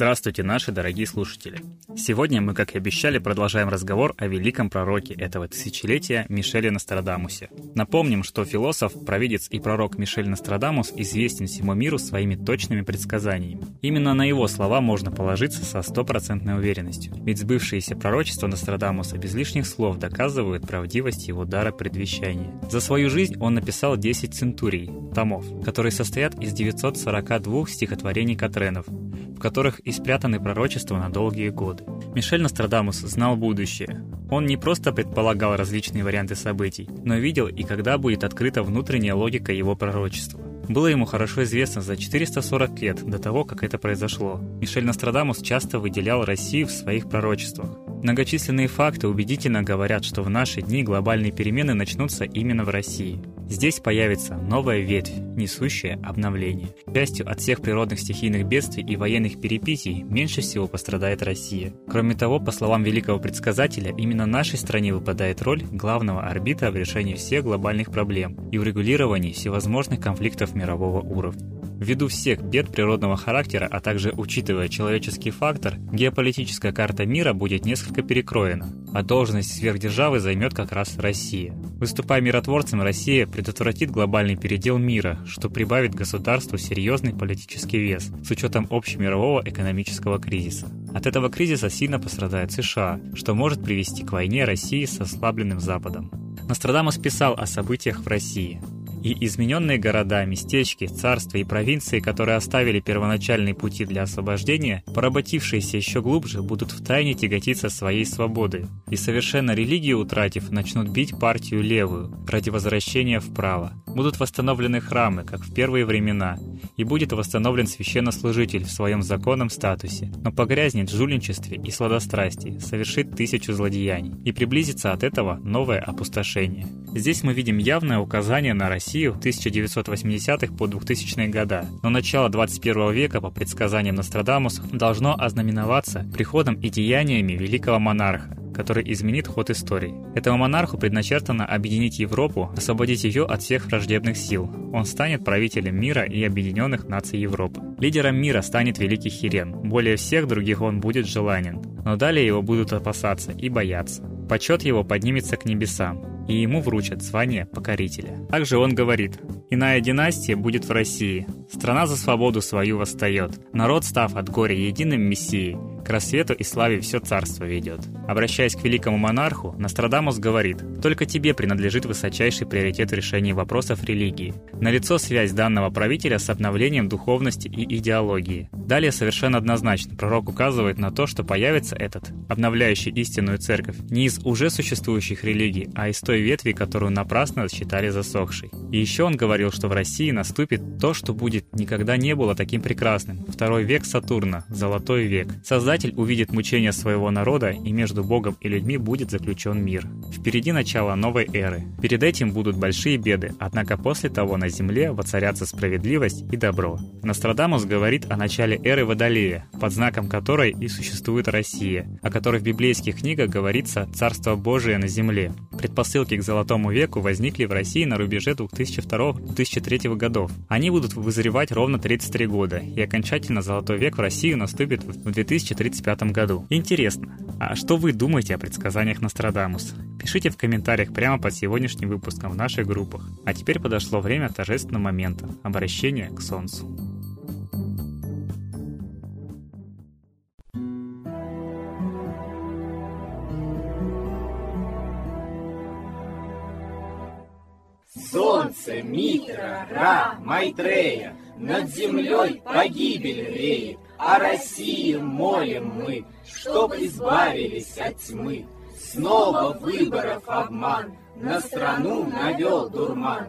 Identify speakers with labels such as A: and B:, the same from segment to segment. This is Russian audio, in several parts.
A: Здравствуйте, наши дорогие слушатели! Сегодня мы, как и обещали, продолжаем разговор о великом пророке этого тысячелетия Мишеле Нострадамусе. Напомним, что философ, провидец и пророк Мишель Нострадамус известен всему миру своими точными предсказаниями. Именно на его слова можно положиться со стопроцентной уверенностью, ведь сбывшиеся пророчества Нострадамуса без лишних слов доказывают правдивость его дара предвещания. За свою жизнь он написал 10 центурий, томов, которые состоят из 942 стихотворений Катренов, в которых и спрятаны пророчества на долгие годы. Мишель Нострадамус знал будущее. Он не просто предполагал различные варианты событий, но видел и когда будет открыта внутренняя логика его пророчества. Было ему хорошо известно за 440 лет до того, как это произошло. Мишель Нострадамус часто выделял Россию в своих пророчествах. Многочисленные факты убедительно говорят, что в наши дни глобальные перемены начнутся именно в России. Здесь появится новая ветвь, несущая обновление. К счастью, от всех природных стихийных бедствий и военных перипетий меньше всего пострадает Россия. Кроме того, по словам великого предсказателя, именно нашей стране выпадает роль главного арбитра в решении всех глобальных проблем и урегулировании всевозможных конфликтов мирового уровня. Ввиду всех бед природного характера, а также учитывая человеческий фактор, геополитическая карта мира будет несколько перекроена, а должность сверхдержавы займет как раз Россия. Выступая миротворцем, Россия предотвратит глобальный передел мира, что прибавит государству серьезный политический вес с учетом общемирового экономического кризиса. От этого кризиса сильно пострадает США, что может привести к войне России с ослабленным Западом. Нострадамус писал о событиях в России и измененные города, местечки, царства и провинции, которые оставили первоначальные пути для освобождения, поработившиеся еще глубже, будут втайне тяготиться своей свободой, и совершенно религию утратив, начнут бить партию левую ради возвращения вправо. Будут восстановлены храмы, как в первые времена, и будет восстановлен священнослужитель в своем законном статусе, но погрязнет в жульничестве и сладострастии, совершит тысячу злодеяний, и приблизится от этого новое опустошение. Здесь мы видим явное указание на Россию Россию 1980-х по 2000-е года, но начало 21 века, по предсказаниям Нострадамуса, должно ознаменоваться приходом и деяниями великого монарха, который изменит ход истории. Этому монарху предначертано объединить Европу, освободить ее от всех враждебных сил. Он станет правителем мира и объединенных наций Европы. Лидером мира станет Великий Хирен. Более всех других он будет желанен. Но далее его будут опасаться и бояться. Почет его поднимется к небесам и ему вручат звание покорителя. Также он говорит, «Иная династия будет в России. Страна за свободу свою восстает. Народ, став от горя единым мессией, к рассвету и славе все царство ведет». Обращаясь к великому монарху, Нострадамус говорит, «Только тебе принадлежит высочайший приоритет в решении вопросов религии. Налицо связь данного правителя с обновлением духовности и идеологии. Далее совершенно однозначно пророк указывает на то, что появится этот, обновляющий истинную церковь, не из уже существующих религий, а из той ветви, которую напрасно считали засохшей. И еще он говорил, что в России наступит то, что будет никогда не было таким прекрасным. Второй век Сатурна, золотой век. Создатель увидит мучения своего народа, и между Богом и людьми будет заключен мир. Впереди начало новой эры. Перед этим будут большие беды, однако после того на земле воцарятся справедливость и добро. Нострадамус говорит о начале эры Водолея, под знаком которой и существует Россия, о которой в библейских книгах говорится «Царство Божие на земле». Предпосылки к Золотому веку возникли в России на рубеже 2002-2003 годов. Они будут вызревать ровно 33 года, и окончательно Золотой век в Россию наступит в 2035 году. Интересно, а что вы думаете о предсказаниях Нострадамус? Пишите в комментариях прямо под сегодняшним выпуском в наших группах. А теперь подошло время торжественного момента – обращения к Солнцу.
B: Солнце, Митра, Ра, Майтрея, Над землей погибель реет, О России молим мы, Чтоб избавились от тьмы. Снова выборов обман, На страну навел дурман.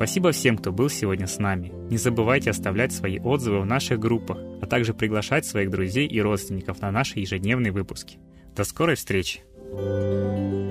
A: Спасибо всем, кто был сегодня с нами. Не забывайте оставлять свои отзывы в наших группах, а также приглашать своих друзей и родственников на наши ежедневные выпуски. До скорой встречи! thank you